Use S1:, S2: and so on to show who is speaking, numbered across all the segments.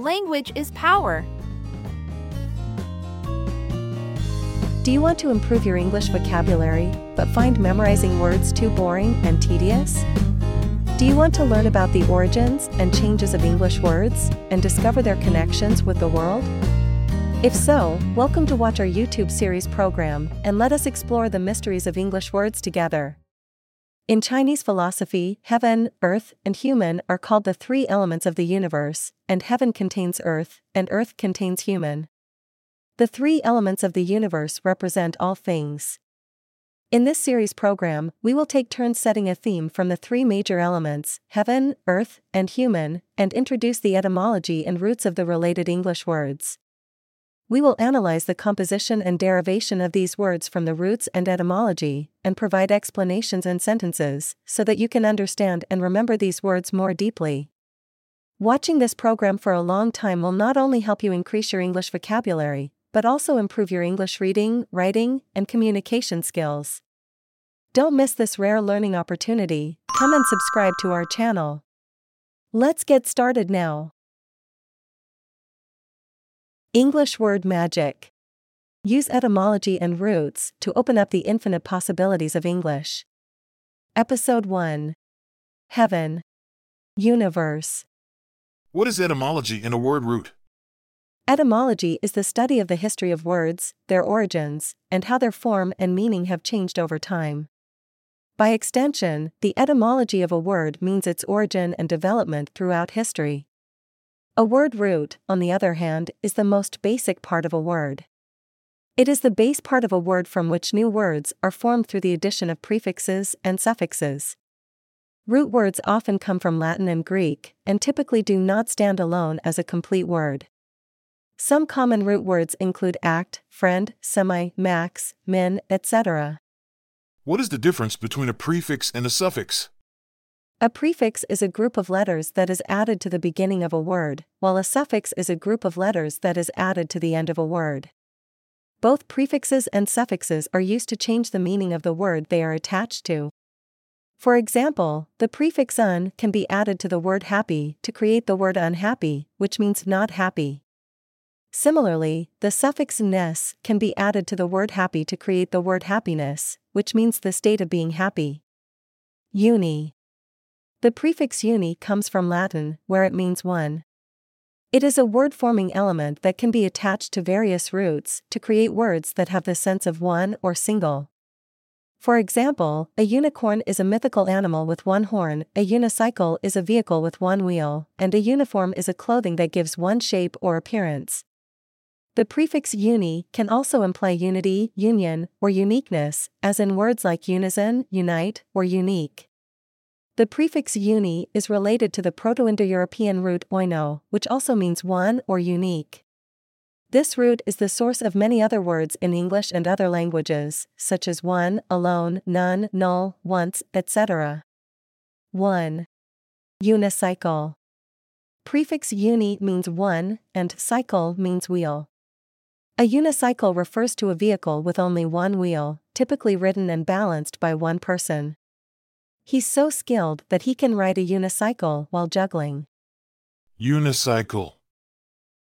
S1: Language is power.
S2: Do you want to improve your English vocabulary, but find memorizing words too boring and tedious? Do you want to learn about the origins and changes of English words and discover their connections with the world? If so, welcome to watch our YouTube series program and let us explore the mysteries of English words together. In Chinese philosophy, heaven, earth, and human are called the three elements of the universe, and heaven contains earth, and earth contains human. The three elements of the universe represent all things. In this series program, we will take turns setting a theme from the three major elements heaven, earth, and human, and introduce the etymology and roots of the related English words. We will analyze the composition and derivation of these words from the roots and etymology, and provide explanations and sentences, so that you can understand and remember these words more deeply. Watching this program for a long time will not only help you increase your English vocabulary, but also improve your English reading, writing, and communication skills. Don't miss this rare learning opportunity, come and subscribe to our channel. Let's get started now. English word magic. Use etymology and roots to open up the infinite possibilities of English. Episode 1 Heaven, Universe.
S3: What is etymology and a word root?
S2: Etymology is the study of the history of words, their origins, and how their form and meaning have changed over time. By extension, the etymology of a word means its origin and development throughout history. A word root, on the other hand, is the most basic part of a word. It is the base part of a word from which new words are formed through the addition of prefixes and suffixes. Root words often come from Latin and Greek, and typically do not stand alone as a complete word. Some common root words include act, friend, semi, max, min, etc.
S3: What is the difference between a prefix and a suffix?
S2: A prefix is a group of letters that is added to the beginning of a word, while a suffix is a group of letters that is added to the end of a word. Both prefixes and suffixes are used to change the meaning of the word they are attached to. For example, the prefix un can be added to the word happy to create the word unhappy, which means not happy. Similarly, the suffix ness can be added to the word happy to create the word happiness, which means the state of being happy. Uni. The prefix uni comes from Latin, where it means one. It is a word forming element that can be attached to various roots to create words that have the sense of one or single. For example, a unicorn is a mythical animal with one horn, a unicycle is a vehicle with one wheel, and a uniform is a clothing that gives one shape or appearance. The prefix uni can also imply unity, union, or uniqueness, as in words like unison, unite, or unique. The prefix uni is related to the Proto Indo European root oino, which also means one or unique. This root is the source of many other words in English and other languages, such as one, alone, none, null, once, etc. 1. Unicycle. Prefix uni means one, and cycle means wheel. A unicycle refers to a vehicle with only one wheel, typically ridden and balanced by one person. He's so skilled that he can ride a unicycle while juggling.
S3: Unicycle.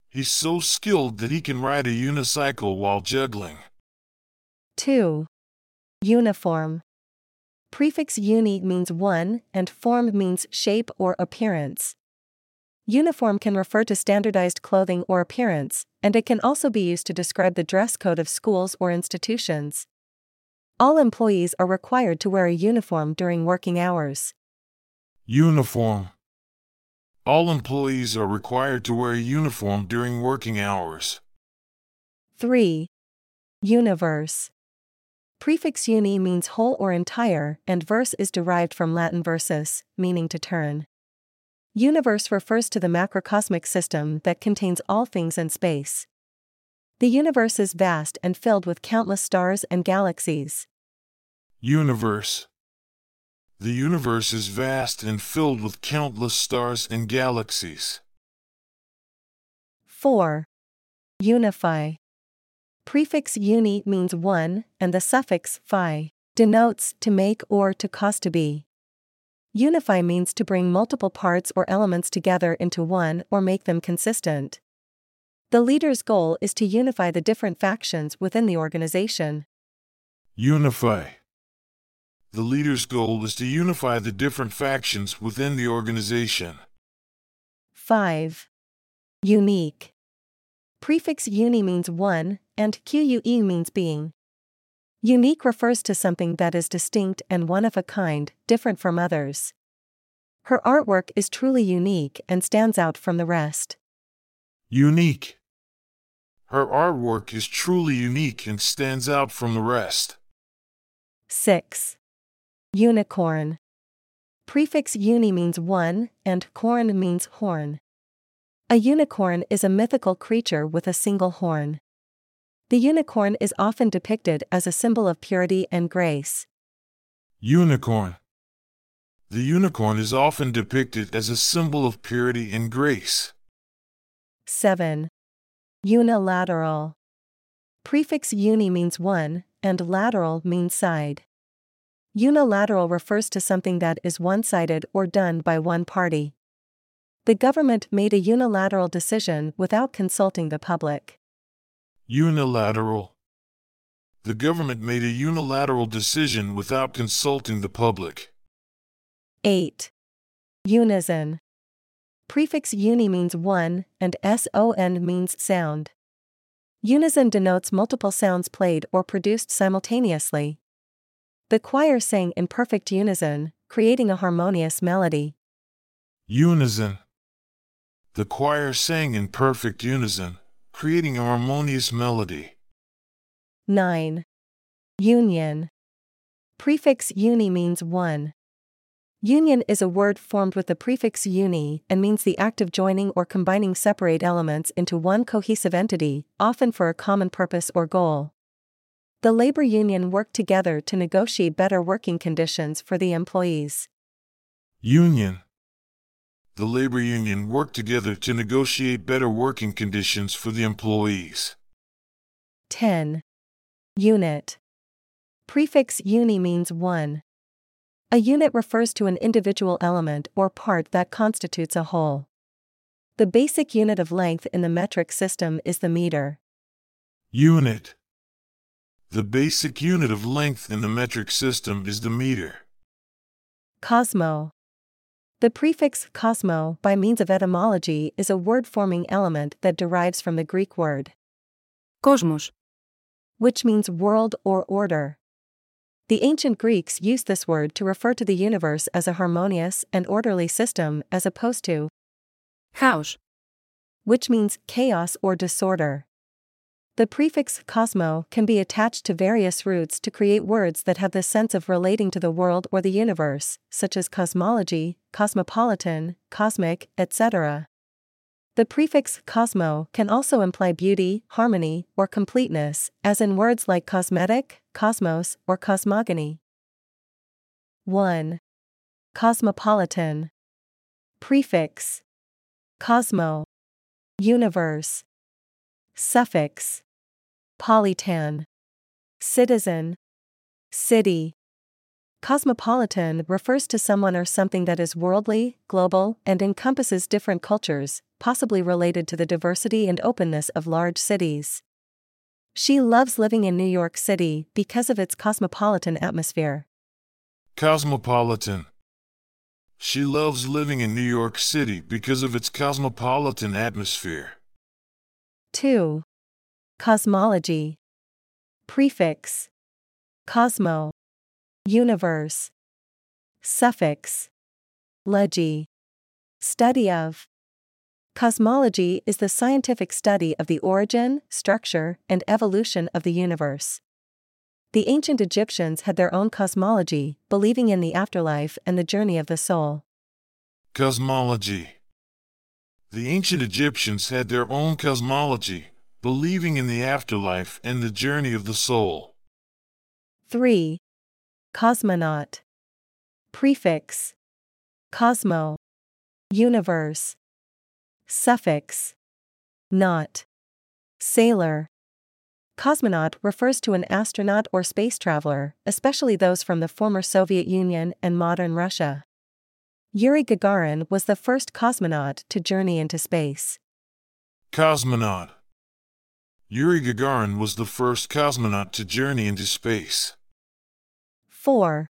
S3: He's so skilled that he can ride a unicycle while juggling.
S2: 2. Uniform. Prefix uni means one, and form means shape or appearance. Uniform can refer to standardized clothing or appearance, and it can also be used to describe the dress code of schools or institutions. All employees are required to wear a uniform during working hours.
S3: Uniform. All employees are required to wear a uniform during working hours.
S2: 3. Universe. Prefix uni means whole or entire, and verse is derived from Latin versus, meaning to turn. Universe refers to the macrocosmic system that contains all things in space. The universe is vast and filled with countless stars and galaxies.
S3: Universe. The universe is vast and filled with countless stars and galaxies.
S2: 4. Unify. Prefix uni means one, and the suffix fy denotes to make or to cause to be. Unify means to bring multiple parts or elements together into one or make them consistent. The leader's goal is to unify the different factions within the organization.
S3: Unify. The leader's goal is to unify the different factions within the organization.
S2: 5. Unique. Prefix uni means one, and QUE means being. Unique refers to something that is distinct and one of a kind, different from others. Her artwork is truly unique and stands out from the rest.
S3: Unique. Her artwork is truly unique and stands out from the rest.
S2: 6. Unicorn. Prefix uni means one, and corn means horn. A unicorn is a mythical creature with a single horn. The unicorn is often depicted as a symbol of purity and grace.
S3: Unicorn. The unicorn is often depicted as a symbol of purity and grace.
S2: 7. Unilateral. Prefix uni means one, and lateral means side. Unilateral refers to something that is one sided or done by one party. The government made a unilateral decision without consulting the public.
S3: Unilateral. The government made a unilateral decision without consulting the public.
S2: 8. Unison. Prefix uni means one, and son means sound. Unison denotes multiple sounds played or produced simultaneously. The choir sang in perfect unison, creating a harmonious melody.
S3: Unison. The choir sang in perfect unison, creating a harmonious melody.
S2: 9. Union. Prefix uni means one. Union is a word formed with the prefix uni and means the act of joining or combining separate elements into one cohesive entity, often for a common purpose or goal. The labor union worked together to negotiate better working conditions for the employees.
S3: Union. The labor union worked together to negotiate better working conditions for the employees.
S2: 10. Unit. Prefix uni means one. A unit refers to an individual element or part that constitutes a whole. The basic unit of length in the metric system is the meter.
S3: Unit. The basic unit of length in the metric system is the meter.
S2: Cosmo. The prefix cosmo, by means of etymology, is a word forming element that derives from the Greek word
S1: kosmos,
S2: which means world or order. The ancient Greeks used this word to refer to the universe as a harmonious and orderly system as opposed to
S1: chaos,
S2: which means chaos or disorder. The prefix cosmo can be attached to various roots to create words that have the sense of relating to the world or the universe, such as cosmology, cosmopolitan, cosmic, etc. The prefix cosmo can also imply beauty, harmony, or completeness, as in words like cosmetic, cosmos, or cosmogony. 1. Cosmopolitan. Prefix Cosmo. Universe. Suffix Politan. Citizen. City. Cosmopolitan refers to someone or something that is worldly, global, and encompasses different cultures, possibly related to the diversity and openness of large cities. She loves living in New York City because of its cosmopolitan atmosphere.
S3: Cosmopolitan. She loves living in New York City because of its cosmopolitan atmosphere.
S2: 2. Cosmology. Prefix Cosmo. Universe. Suffix Logy. Study of. Cosmology is the scientific study of the origin, structure, and evolution of the universe. The ancient Egyptians had their own cosmology, believing in the afterlife and the journey of the soul.
S3: Cosmology. The ancient Egyptians had their own cosmology, believing in the afterlife and the journey of the soul.
S2: 3. Cosmonaut. Prefix Cosmo. Universe. Suffix Naut. Sailor. Cosmonaut refers to an astronaut or space traveler, especially those from the former Soviet Union and modern Russia. Yuri Gagarin was the first cosmonaut to journey into space.
S3: Cosmonaut. Yuri Gagarin was the first cosmonaut to journey into space.
S2: 4.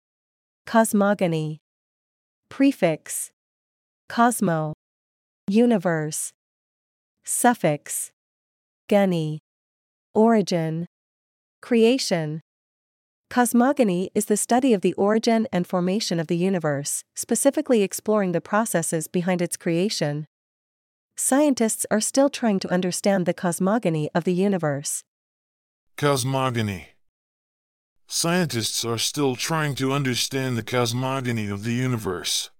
S2: Cosmogony. Prefix. Cosmo. Universe. Suffix. Geny. Origin. Creation. Cosmogony is the study of the origin and formation of the universe, specifically exploring the processes behind its creation. Scientists are still trying to understand the cosmogony of the universe.
S3: Cosmogony. Scientists are still trying to understand the cosmogony of the universe.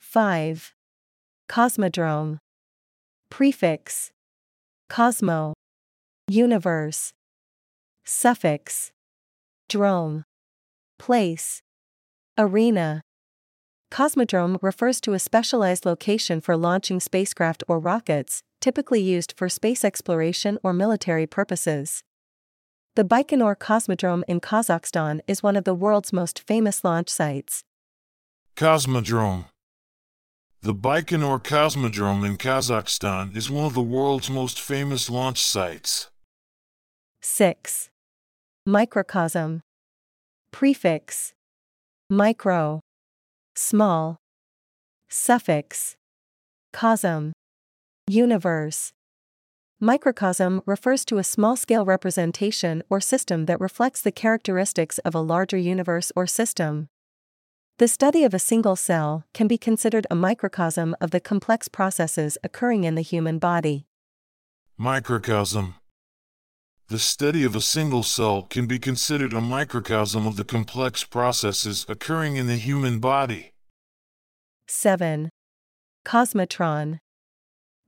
S2: 5. Cosmodrome. Prefix. Cosmo. Universe. Suffix. Drome. Place. Arena. Cosmodrome refers to a specialized location for launching spacecraft or rockets, typically used for space exploration or military purposes. The Baikonur Cosmodrome in Kazakhstan is one of the world's most famous launch sites.
S3: Cosmodrome. The Baikonur Cosmodrome in Kazakhstan is one of the world's most famous launch sites.
S2: 6. Microcosm. Prefix. Micro. Small. Suffix. Cosm. Universe. Microcosm refers to a small scale representation or system that reflects the characteristics of a larger universe or system. The study of a single cell can be considered a microcosm of the complex processes occurring in the human body.
S3: Microcosm. The study of a single cell can be considered a microcosm of the complex processes occurring in the human body.
S2: 7. Cosmotron.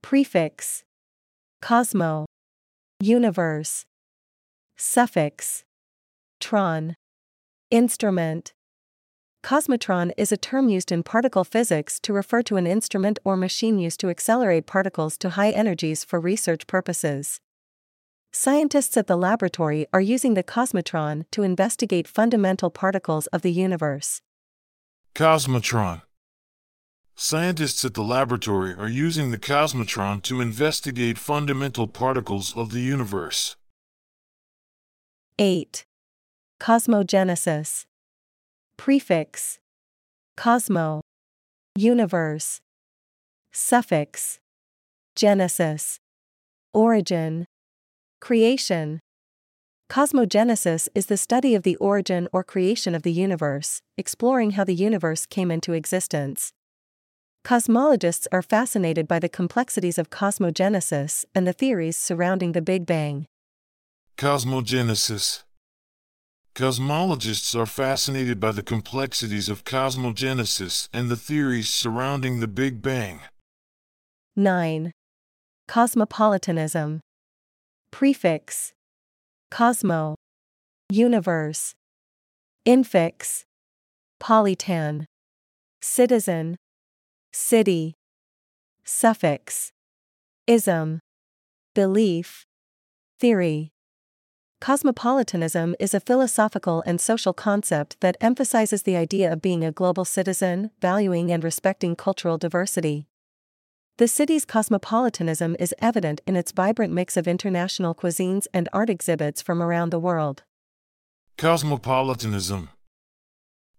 S2: Prefix. Cosmo. Universe. Suffix. Tron. Instrument. Cosmotron is a term used in particle physics to refer to an instrument or machine used to accelerate particles to high energies for research purposes. Scientists at the laboratory are using the cosmotron to investigate fundamental particles of the universe.
S3: Cosmotron. Scientists at the laboratory are using the cosmotron to investigate fundamental particles of the universe.
S2: 8. Cosmogenesis. Prefix. Cosmo. Universe. Suffix. Genesis. Origin. Creation. Cosmogenesis is the study of the origin or creation of the universe, exploring how the universe came into existence. Cosmologists are fascinated by the complexities of cosmogenesis and the theories surrounding the Big Bang.
S3: Cosmogenesis. Cosmologists are fascinated by the complexities of cosmogenesis and the theories surrounding the Big Bang.
S2: 9. Cosmopolitanism. Prefix. Cosmo. Universe. Infix. Politan. Citizen. City. Suffix. Ism. Belief. Theory. Cosmopolitanism is a philosophical and social concept that emphasizes the idea of being a global citizen, valuing and respecting cultural diversity. The city's cosmopolitanism is evident in its vibrant mix of international cuisines and art exhibits from around the world.
S3: Cosmopolitanism.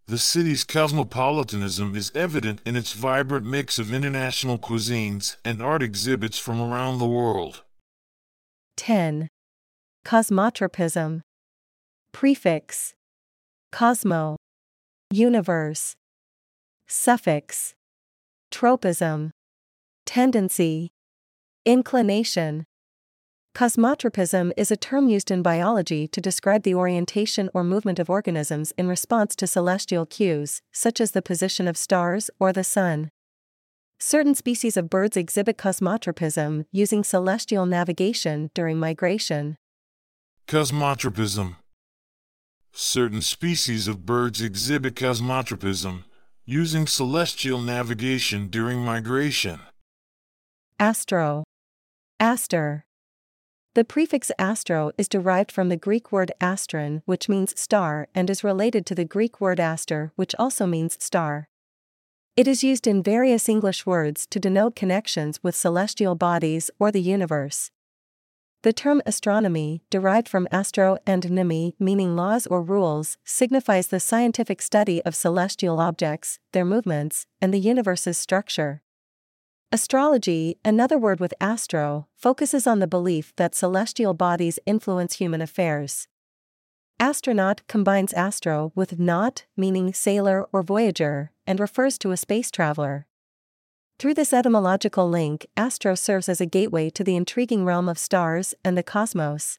S3: The city's cosmopolitanism is evident in its vibrant mix of international cuisines and art exhibits from around the world.
S2: 10. Cosmotropism. Prefix. Cosmo. Universe. Suffix. Tropism. Tendency. Inclination. Cosmotropism is a term used in biology to describe the orientation or movement of organisms in response to celestial cues, such as the position of stars or the sun. Certain species of birds exhibit cosmotropism using celestial navigation during migration.
S3: Cosmotropism. Certain species of birds exhibit cosmotropism using celestial navigation during migration.
S2: Astro. Aster. The prefix astro is derived from the Greek word astron, which means star, and is related to the Greek word aster, which also means star. It is used in various English words to denote connections with celestial bodies or the universe. The term astronomy, derived from astro and nemi, meaning laws or rules, signifies the scientific study of celestial objects, their movements, and the universe's structure. Astrology, another word with astro, focuses on the belief that celestial bodies influence human affairs. Astronaut combines astro with naut, meaning sailor or voyager, and refers to a space traveler. Through this etymological link, astro serves as a gateway to the intriguing realm of stars and the cosmos.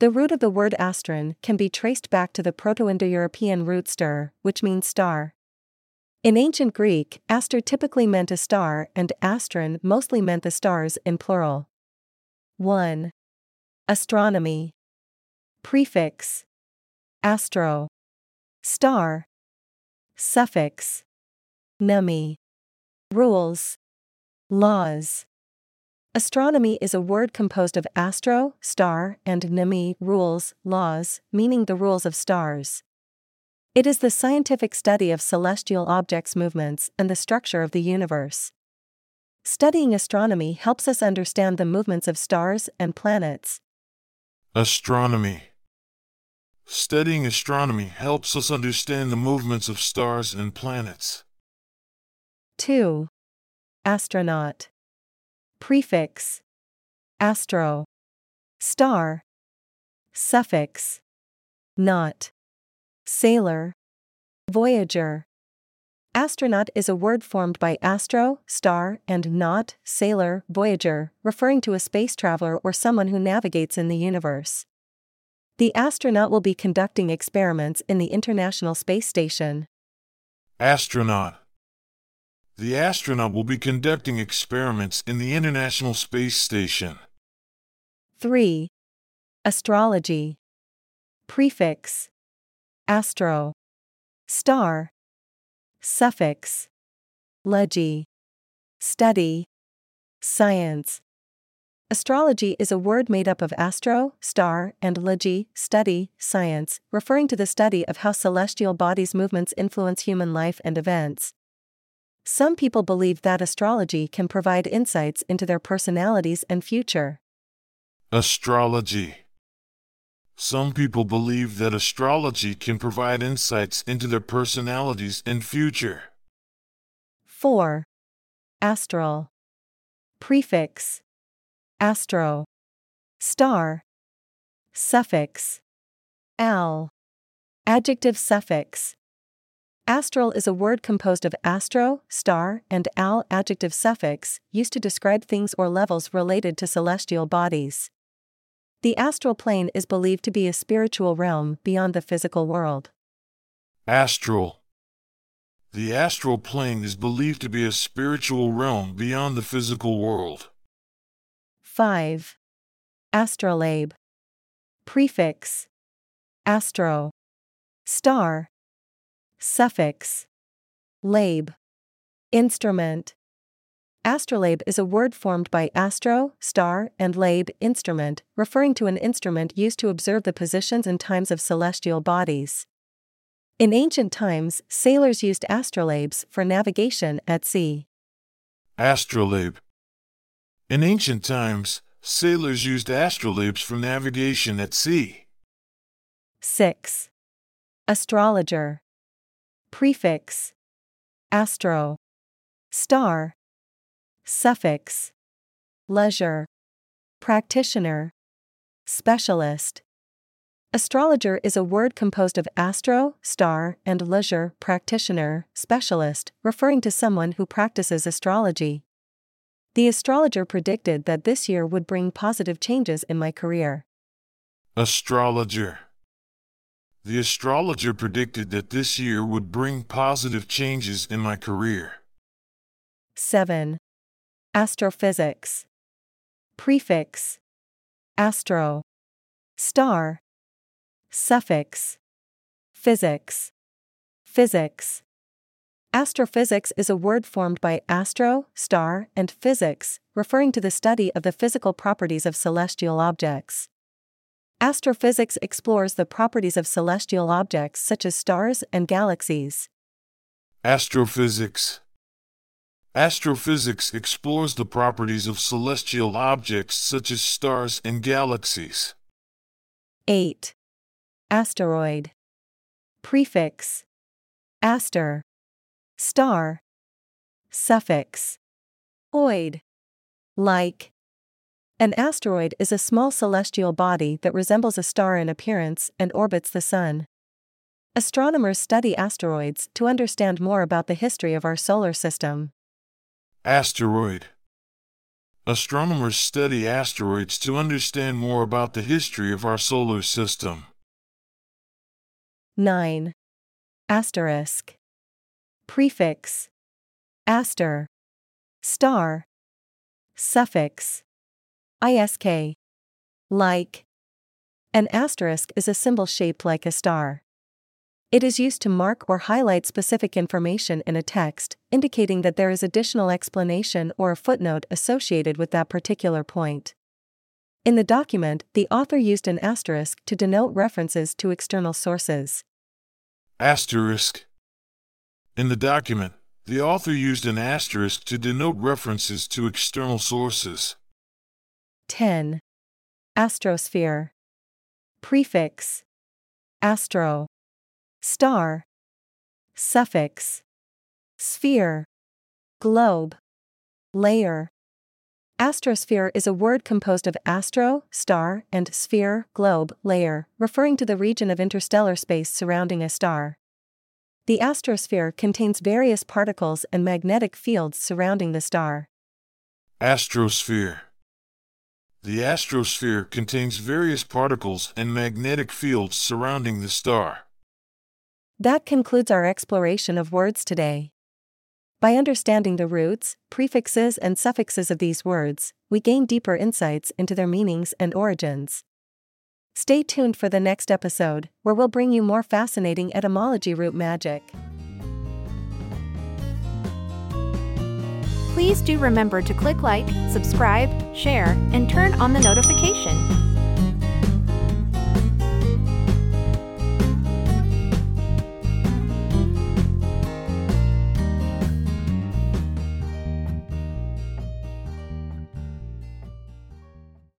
S2: The root of the word astron can be traced back to the Proto Indo European root ster, which means star. In ancient Greek, aster typically meant a star and astron mostly meant the stars in plural. 1. Astronomy. Prefix Astro. Star. Suffix Nemi. Rules. Laws. Astronomy is a word composed of astro, star, and nemi, rules, laws, meaning the rules of stars. It is the scientific study of celestial objects' movements and the structure of the universe. Studying astronomy helps us understand the movements of stars and planets.
S3: Astronomy. Studying astronomy helps us understand the movements of stars and planets.
S2: 2. Astronaut. Prefix Astro. Star. Suffix Naut. Sailor. Voyager. Astronaut is a word formed by astro, star, and naut, sailor, voyager, referring to a space traveler or someone who navigates in the universe. The astronaut will be conducting experiments in the International Space Station.
S3: Astronaut. The astronaut will be conducting experiments in the International Space Station.
S2: 3. Astrology. Prefix Astro. Star. Suffix. Logy. Study. Science. Astrology is a word made up of astro, star, and logy, study, science, referring to the study of how celestial bodies' movements influence human life and events. Some people believe that astrology can provide insights into their personalities and future.
S3: Astrology. Some people believe that astrology can provide insights into their personalities and future.
S2: 4. Astral. Prefix Astro. Star. Suffix Al. Adjective suffix Astral is a word composed of astro, star, and al adjective suffix, used to describe things or levels related to celestial bodies. The astral plane is believed to be a spiritual realm beyond the physical world.
S3: Astral. The astral plane is believed to be a spiritual realm beyond the physical world.
S2: 5. Astrolabe. Prefix Astro. Star. Suffix Labe. Instrument. Astrolabe is a word formed by astro, star, and labe, instrument, referring to an instrument used to observe the positions and times of celestial bodies. In ancient times, sailors used astrolabes for navigation at sea.
S3: Astrolabe. In ancient times, sailors used astrolabes for navigation at sea.
S2: 6. Astrologer. Prefix Astro. Star. Suffix Leisure. Practitioner. Specialist. Astrologer is a word composed of astro, star, and leisure, practitioner, specialist, referring to someone who practices astrology. The astrologer predicted that this year would bring positive changes in my career.
S3: Astrologer. The astrologer predicted that this year would bring positive changes in my career.
S2: 7. Astrophysics. Prefix Astro. Star. Suffix Physics. Physics. Astrophysics is a word formed by astro, star, and physics, referring to the study of the physical properties of celestial objects. Astrophysics explores the properties of celestial objects such as stars and galaxies.
S3: Astrophysics Astrophysics explores the properties of celestial objects such as stars and galaxies.
S2: 8. Asteroid. Prefix. Aster. Star. Suffix. Oid. Like. An asteroid is a small celestial body that resembles a star in appearance and orbits the Sun. Astronomers study asteroids to understand more about the history of our solar system.
S3: Asteroid Astronomers study asteroids to understand more about the history of our solar system.
S2: 9. Asterisk. Prefix. Aster. Star. Suffix. ISK. Like. An asterisk is a symbol shaped like a star. It is used to mark or highlight specific information in a text, indicating that there is additional explanation or a footnote associated with that particular point. In the document, the author used an asterisk to denote references to external sources.
S3: Asterisk. In the document, the author used an asterisk to denote references to external sources.
S2: 10. Astrosphere. Prefix. Astro. Star. Suffix. Sphere. Globe. Layer. Astrosphere is a word composed of astro, star, and sphere, globe, layer, referring to the region of interstellar space surrounding a star. The astrosphere contains various particles and magnetic fields surrounding the star.
S3: Astrosphere. The astrosphere contains various particles and magnetic fields surrounding the star.
S2: That concludes our exploration of words today. By understanding the roots, prefixes, and suffixes of these words, we gain deeper insights into their meanings and origins. Stay tuned for the next episode, where we'll bring you more fascinating etymology root magic.
S4: Please do remember to click like, subscribe, share, and turn on the notification.